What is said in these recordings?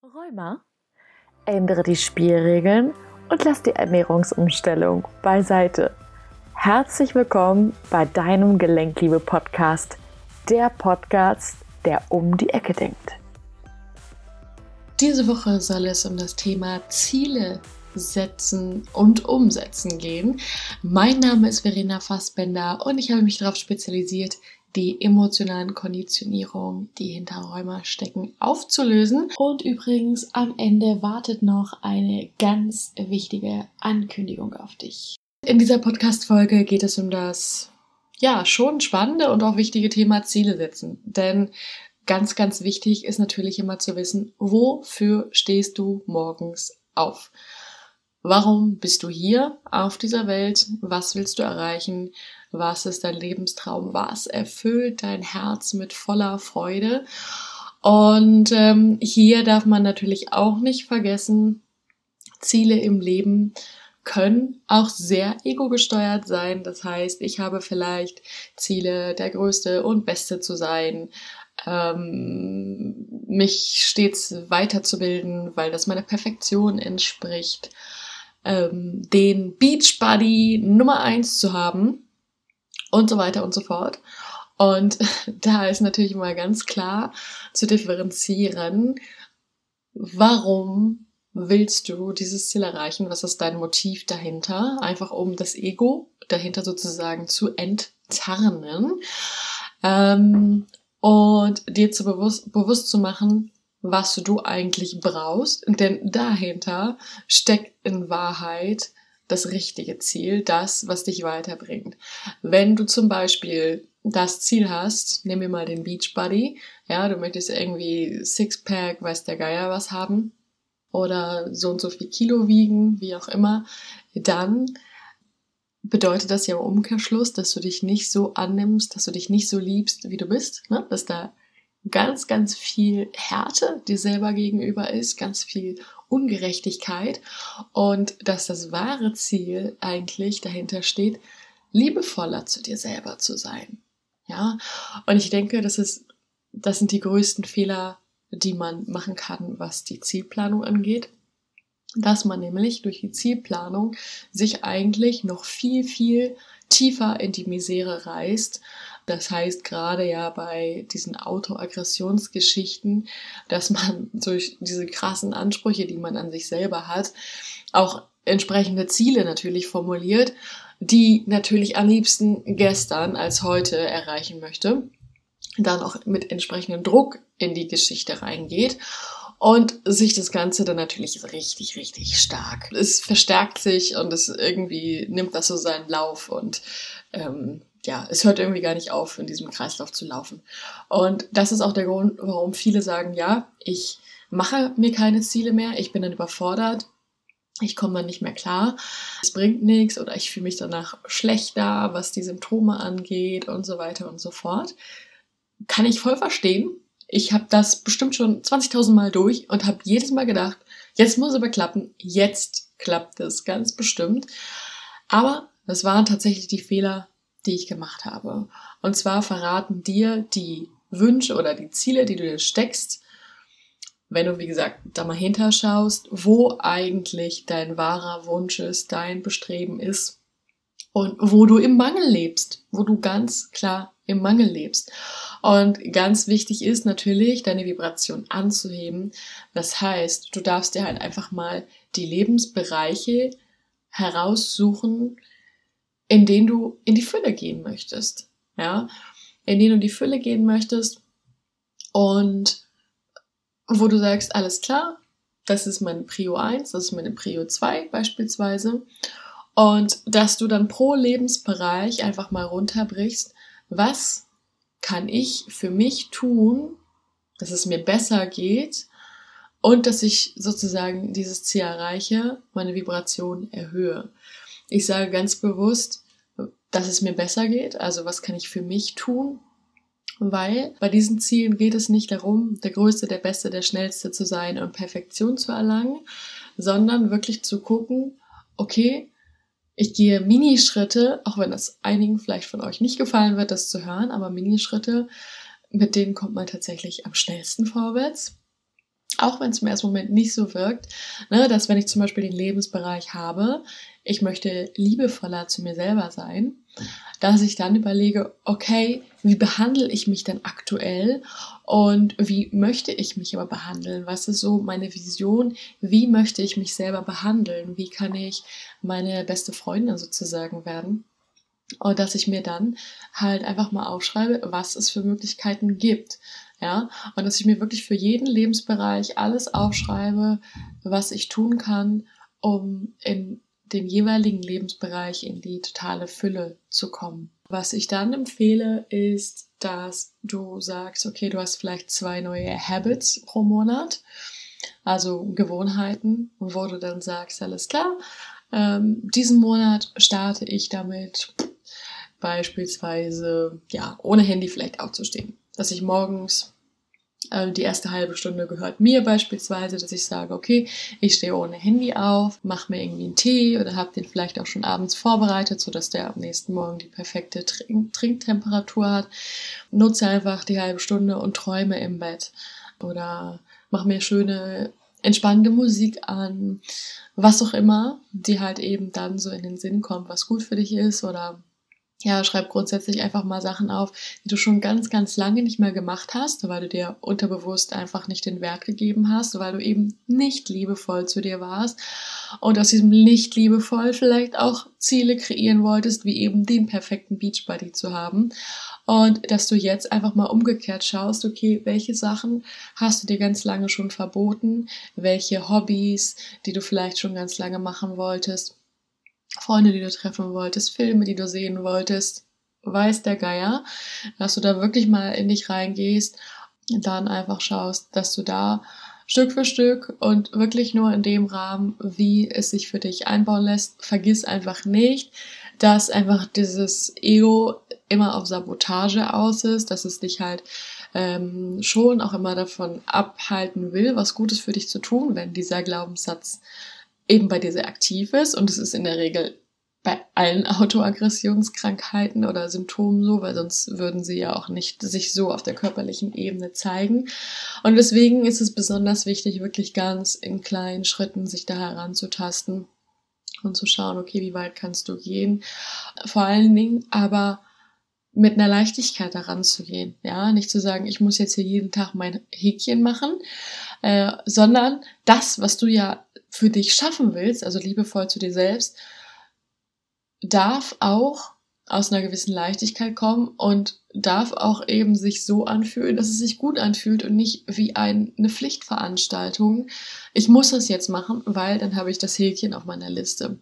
Rheuma? Ändere die Spielregeln und lass die Ernährungsumstellung beiseite. Herzlich willkommen bei deinem Gelenkliebe-Podcast, der Podcast, der um die Ecke denkt. Diese Woche soll es um das Thema Ziele setzen und umsetzen gehen. Mein Name ist Verena Fassbender und ich habe mich darauf spezialisiert, die emotionalen Konditionierungen, die hinter Rheuma stecken, aufzulösen. Und übrigens, am Ende wartet noch eine ganz wichtige Ankündigung auf dich. In dieser Podcast-Folge geht es um das, ja, schon spannende und auch wichtige Thema Ziele setzen. Denn ganz, ganz wichtig ist natürlich immer zu wissen, wofür stehst du morgens auf? Warum bist du hier auf dieser Welt? Was willst du erreichen? Was ist dein Lebenstraum? Was erfüllt dein Herz mit voller Freude? Und ähm, hier darf man natürlich auch nicht vergessen, Ziele im Leben können auch sehr ego-gesteuert sein. Das heißt, ich habe vielleicht Ziele, der Größte und Beste zu sein, ähm, mich stets weiterzubilden, weil das meiner Perfektion entspricht, ähm, den Beachbody Nummer eins zu haben und so weiter und so fort. Und da ist natürlich mal ganz klar zu differenzieren, warum willst du dieses Ziel erreichen? Was ist dein Motiv dahinter? Einfach um das Ego dahinter sozusagen zu enttarnen ähm, und dir zu bewusst, bewusst zu machen, was du eigentlich brauchst. Denn dahinter steckt in Wahrheit das richtige Ziel, das, was dich weiterbringt. Wenn du zum Beispiel das Ziel hast, nehmen wir mal den Beachbody, ja, du möchtest irgendwie Sixpack, weiß der Geier was haben, oder so und so viel Kilo wiegen, wie auch immer, dann bedeutet das ja im Umkehrschluss, dass du dich nicht so annimmst, dass du dich nicht so liebst, wie du bist, ne? dass da ganz, ganz viel Härte dir selber gegenüber ist, ganz viel Ungerechtigkeit und dass das wahre Ziel eigentlich dahinter steht, liebevoller zu dir selber zu sein. Ja, und ich denke, das ist, das sind die größten Fehler, die man machen kann, was die Zielplanung angeht. Dass man nämlich durch die Zielplanung sich eigentlich noch viel, viel tiefer in die Misere reißt, das heißt gerade ja bei diesen Autoaggressionsgeschichten, dass man durch diese krassen Ansprüche, die man an sich selber hat, auch entsprechende Ziele natürlich formuliert, die natürlich am liebsten gestern als heute erreichen möchte, dann auch mit entsprechendem Druck in die Geschichte reingeht und sich das Ganze dann natürlich richtig, richtig stark. Es verstärkt sich und es irgendwie nimmt das so seinen Lauf und ähm, ja, es hört irgendwie gar nicht auf, in diesem Kreislauf zu laufen. Und das ist auch der Grund, warum viele sagen, ja, ich mache mir keine Ziele mehr, ich bin dann überfordert, ich komme dann nicht mehr klar, es bringt nichts oder ich fühle mich danach schlechter, was die Symptome angeht und so weiter und so fort. Kann ich voll verstehen. Ich habe das bestimmt schon 20.000 Mal durch und habe jedes Mal gedacht, jetzt muss es aber klappen, jetzt klappt es ganz bestimmt. Aber das waren tatsächlich die Fehler, die ich gemacht habe. Und zwar verraten dir die Wünsche oder die Ziele, die du dir steckst, wenn du, wie gesagt, da mal hinterschaust, wo eigentlich dein wahrer Wunsch ist, dein Bestreben ist und wo du im Mangel lebst, wo du ganz klar im Mangel lebst. Und ganz wichtig ist natürlich, deine Vibration anzuheben. Das heißt, du darfst dir halt einfach mal die Lebensbereiche heraussuchen, in denen du in die Fülle gehen möchtest. Ja, in denen du in die Fülle gehen möchtest und wo du sagst, alles klar, das ist meine Prio 1, das ist meine Prio 2 beispielsweise. Und dass du dann pro Lebensbereich einfach mal runterbrichst, was kann ich für mich tun, dass es mir besser geht und dass ich sozusagen dieses Ziel erreiche, meine Vibration erhöhe. Ich sage ganz bewusst, dass es mir besser geht. Also was kann ich für mich tun? Weil bei diesen Zielen geht es nicht darum, der Größte, der Beste, der Schnellste zu sein und Perfektion zu erlangen, sondern wirklich zu gucken, okay, ich gehe Minischritte, auch wenn das einigen vielleicht von euch nicht gefallen wird, das zu hören, aber Minischritte, mit denen kommt man tatsächlich am schnellsten vorwärts. Auch wenn es im ersten Moment nicht so wirkt, ne, dass wenn ich zum Beispiel den Lebensbereich habe, ich möchte liebevoller zu mir selber sein, dass ich dann überlege, okay, wie behandle ich mich denn aktuell und wie möchte ich mich aber behandeln? Was ist so meine Vision? Wie möchte ich mich selber behandeln? Wie kann ich meine beste Freundin sozusagen werden? Und dass ich mir dann halt einfach mal aufschreibe, was es für Möglichkeiten gibt. Ja, und dass ich mir wirklich für jeden Lebensbereich alles aufschreibe, was ich tun kann, um in dem jeweiligen Lebensbereich in die totale Fülle zu kommen. Was ich dann empfehle, ist, dass du sagst, okay, du hast vielleicht zwei neue Habits pro Monat, also Gewohnheiten, wo du dann sagst, alles klar, ähm, diesen Monat starte ich damit, beispielsweise, ja, ohne Handy vielleicht aufzustehen. Dass ich morgens äh, die erste halbe Stunde gehört mir beispielsweise, dass ich sage, okay, ich stehe ohne Handy auf, mache mir irgendwie einen Tee oder habe den vielleicht auch schon abends vorbereitet, sodass der am nächsten Morgen die perfekte Trink Trinktemperatur hat. Nutze einfach die halbe Stunde und träume im Bett oder mache mir schöne entspannende Musik an, was auch immer, die halt eben dann so in den Sinn kommt, was gut für dich ist oder ja, schreib grundsätzlich einfach mal Sachen auf, die du schon ganz, ganz lange nicht mehr gemacht hast, weil du dir unterbewusst einfach nicht den Wert gegeben hast, weil du eben nicht liebevoll zu dir warst und aus diesem nicht liebevoll vielleicht auch Ziele kreieren wolltest, wie eben den perfekten Beachbody zu haben. Und dass du jetzt einfach mal umgekehrt schaust, okay, welche Sachen hast du dir ganz lange schon verboten, welche Hobbys, die du vielleicht schon ganz lange machen wolltest, Freunde, die du treffen wolltest, Filme, die du sehen wolltest, weiß der Geier, dass du da wirklich mal in dich reingehst und dann einfach schaust, dass du da Stück für Stück und wirklich nur in dem Rahmen, wie es sich für dich einbauen lässt, vergiss einfach nicht, dass einfach dieses Ego immer auf Sabotage aus ist, dass es dich halt ähm, schon auch immer davon abhalten will, was Gutes für dich zu tun, wenn dieser Glaubenssatz eben bei dir sehr aktiv ist und es ist in der Regel bei allen Autoaggressionskrankheiten oder Symptomen so, weil sonst würden sie ja auch nicht sich so auf der körperlichen Ebene zeigen. Und deswegen ist es besonders wichtig, wirklich ganz in kleinen Schritten sich da heranzutasten und zu schauen, okay, wie weit kannst du gehen? Vor allen Dingen aber mit einer Leichtigkeit daran zu gehen. Ja, nicht zu sagen, ich muss jetzt hier jeden Tag mein Häkchen machen, äh, sondern das, was du ja für dich schaffen willst, also liebevoll zu dir selbst, darf auch aus einer gewissen Leichtigkeit kommen und darf auch eben sich so anfühlen, dass es sich gut anfühlt und nicht wie ein, eine Pflichtveranstaltung. Ich muss das jetzt machen, weil dann habe ich das Häkchen auf meiner Liste.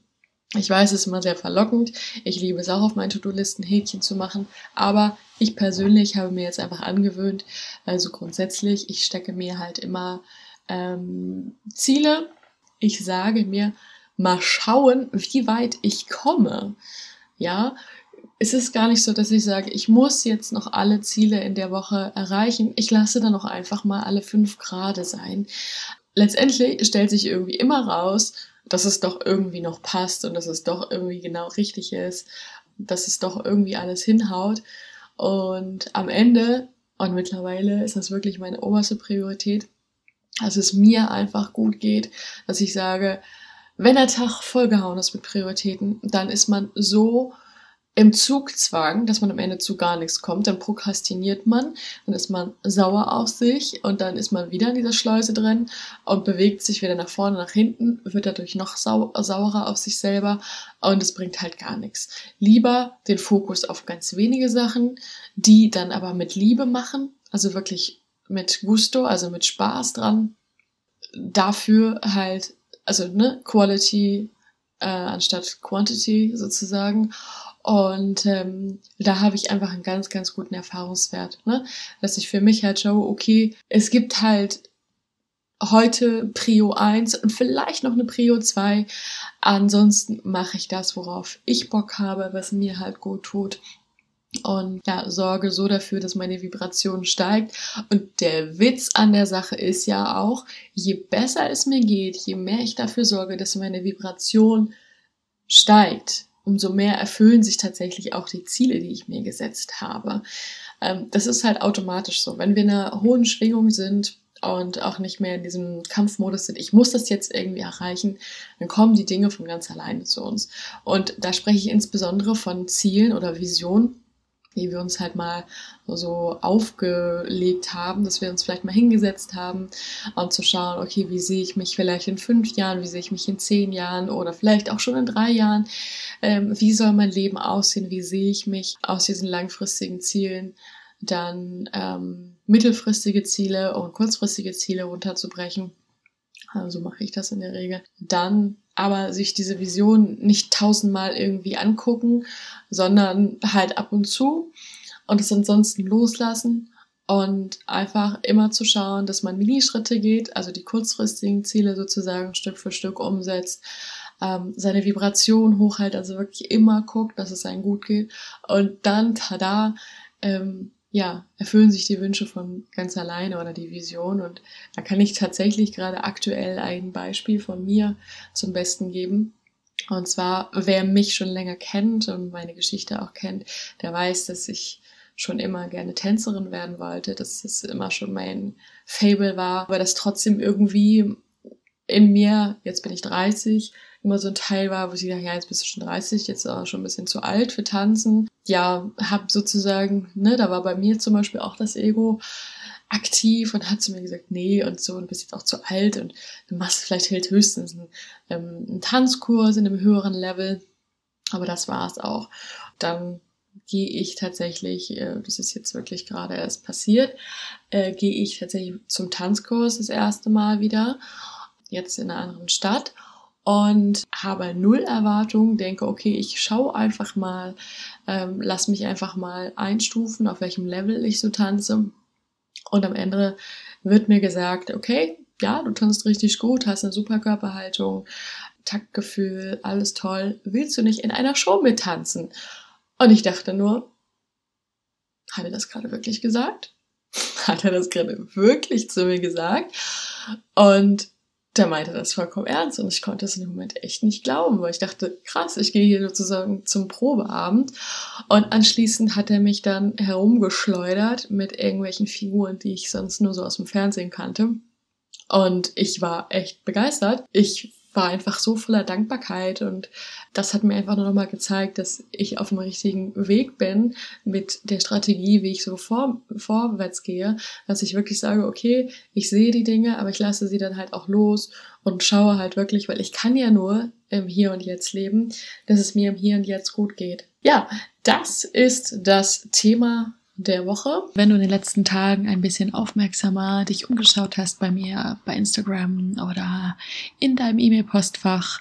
Ich weiß, es ist immer sehr verlockend. Ich liebe es auch auf meinen To-Do-Listen Häkchen zu machen. Aber ich persönlich habe mir jetzt einfach angewöhnt, also grundsätzlich, ich stecke mir halt immer ähm, Ziele ich sage mir, mal schauen, wie weit ich komme. Ja, es ist gar nicht so, dass ich sage, ich muss jetzt noch alle Ziele in der Woche erreichen. Ich lasse dann auch einfach mal alle fünf Grade sein. Letztendlich stellt sich irgendwie immer raus, dass es doch irgendwie noch passt und dass es doch irgendwie genau richtig ist, dass es doch irgendwie alles hinhaut. Und am Ende, und mittlerweile ist das wirklich meine oberste Priorität, dass es mir einfach gut geht, dass ich sage, wenn der Tag vollgehauen ist mit Prioritäten, dann ist man so im Zugzwang, dass man am Ende zu gar nichts kommt, dann prokrastiniert man, dann ist man sauer auf sich und dann ist man wieder in dieser Schleuse drin und bewegt sich wieder nach vorne, nach hinten, wird dadurch noch sau saurer auf sich selber und es bringt halt gar nichts. Lieber den Fokus auf ganz wenige Sachen, die dann aber mit Liebe machen, also wirklich mit Gusto, also mit Spaß dran. Dafür halt, also ne, Quality äh, anstatt Quantity sozusagen. Und ähm, da habe ich einfach einen ganz, ganz guten Erfahrungswert, ne? dass ich für mich halt schaue, okay, es gibt halt heute Prio 1 und vielleicht noch eine Prio 2. Ansonsten mache ich das, worauf ich Bock habe, was mir halt gut tut und ja, sorge so dafür, dass meine Vibration steigt. Und der Witz an der Sache ist ja auch, je besser es mir geht, je mehr ich dafür sorge, dass meine Vibration steigt, umso mehr erfüllen sich tatsächlich auch die Ziele, die ich mir gesetzt habe. Ähm, das ist halt automatisch so. Wenn wir in einer hohen Schwingung sind, und auch nicht mehr in diesem Kampfmodus sind, ich muss das jetzt irgendwie erreichen, dann kommen die Dinge von ganz alleine zu uns. Und da spreche ich insbesondere von Zielen oder Visionen, die wir uns halt mal so aufgelegt haben, dass wir uns vielleicht mal hingesetzt haben und zu schauen, okay, wie sehe ich mich vielleicht in fünf Jahren, wie sehe ich mich in zehn Jahren oder vielleicht auch schon in drei Jahren, ähm, wie soll mein Leben aussehen, wie sehe ich mich aus diesen langfristigen Zielen dann ähm, mittelfristige Ziele und kurzfristige Ziele runterzubrechen. Also mache ich das in der Regel. Dann aber sich diese Vision nicht tausendmal irgendwie angucken, sondern halt ab und zu und es ansonsten loslassen und einfach immer zu schauen, dass man Minischritte geht, also die kurzfristigen Ziele sozusagen Stück für Stück umsetzt, ähm, seine Vibration hochhält, also wirklich immer guckt, dass es einem gut geht und dann, tada, ähm, ja, erfüllen sich die Wünsche von ganz alleine oder die Vision. Und da kann ich tatsächlich gerade aktuell ein Beispiel von mir zum Besten geben. Und zwar, wer mich schon länger kennt und meine Geschichte auch kennt, der weiß, dass ich schon immer gerne Tänzerin werden wollte, dass es immer schon mein Fable war, aber das trotzdem irgendwie in mir, jetzt bin ich 30, immer so ein Teil war, wo ich dachte, ja, jetzt bist du schon 30, jetzt auch schon ein bisschen zu alt für Tanzen. Ja, hab sozusagen, ne, da war bei mir zum Beispiel auch das Ego aktiv und hat zu mir gesagt, nee, und so, du bist jetzt auch zu alt und du machst vielleicht halt höchstens einen, ähm, einen Tanzkurs in einem höheren Level. Aber das war's auch. Dann gehe ich tatsächlich, äh, das ist jetzt wirklich gerade erst passiert, äh, gehe ich tatsächlich zum Tanzkurs das erste Mal wieder, jetzt in einer anderen Stadt und habe null Erwartungen, denke, okay, ich schaue einfach mal, ähm, lass mich einfach mal einstufen, auf welchem Level ich so tanze. Und am Ende wird mir gesagt, okay, ja, du tanzt richtig gut, hast eine super Körperhaltung, Taktgefühl, alles toll. Willst du nicht in einer Show mittanzen? Und ich dachte nur, hat er das gerade wirklich gesagt? Hat er das gerade wirklich zu mir gesagt? Und der meinte das vollkommen ernst und ich konnte es in dem Moment echt nicht glauben, weil ich dachte, krass, ich gehe hier sozusagen zum Probeabend und anschließend hat er mich dann herumgeschleudert mit irgendwelchen Figuren, die ich sonst nur so aus dem Fernsehen kannte. Und ich war echt begeistert. Ich war einfach so voller Dankbarkeit und das hat mir einfach nur nochmal gezeigt, dass ich auf dem richtigen Weg bin mit der Strategie, wie ich so vor, vorwärts gehe, dass ich wirklich sage, okay, ich sehe die Dinge, aber ich lasse sie dann halt auch los und schaue halt wirklich, weil ich kann ja nur im Hier und Jetzt leben, dass es mir im Hier und Jetzt gut geht. Ja, das ist das Thema der Woche. Wenn du in den letzten Tagen ein bisschen aufmerksamer dich umgeschaut hast bei mir bei Instagram oder in deinem E-Mail-Postfach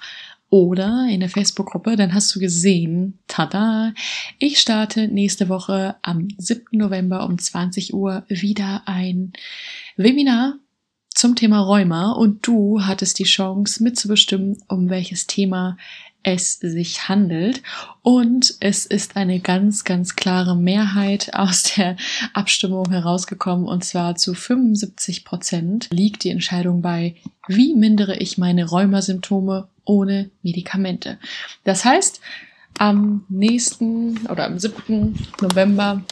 oder in der Facebook-Gruppe, dann hast du gesehen, tada, ich starte nächste Woche am 7. November um 20 Uhr wieder ein Webinar zum Thema Rheuma und du hattest die Chance mitzubestimmen, um welches Thema es sich handelt. Und es ist eine ganz, ganz klare Mehrheit aus der Abstimmung herausgekommen. Und zwar zu 75 Prozent liegt die Entscheidung bei, wie mindere ich meine Rheumasymptome ohne Medikamente. Das heißt, am nächsten oder am 7. November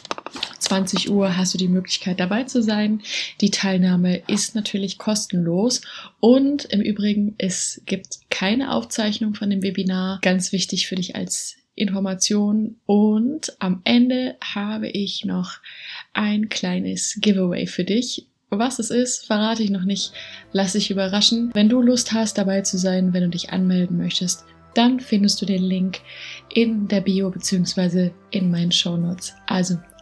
20 Uhr hast du die Möglichkeit dabei zu sein. Die Teilnahme ist natürlich kostenlos und im Übrigen, es gibt keine Aufzeichnung von dem Webinar. Ganz wichtig für dich als Information und am Ende habe ich noch ein kleines Giveaway für dich. Was es ist, verrate ich noch nicht. Lass dich überraschen. Wenn du Lust hast, dabei zu sein, wenn du dich anmelden möchtest, dann findest du den Link in der Bio bzw. in meinen Shownotes. Also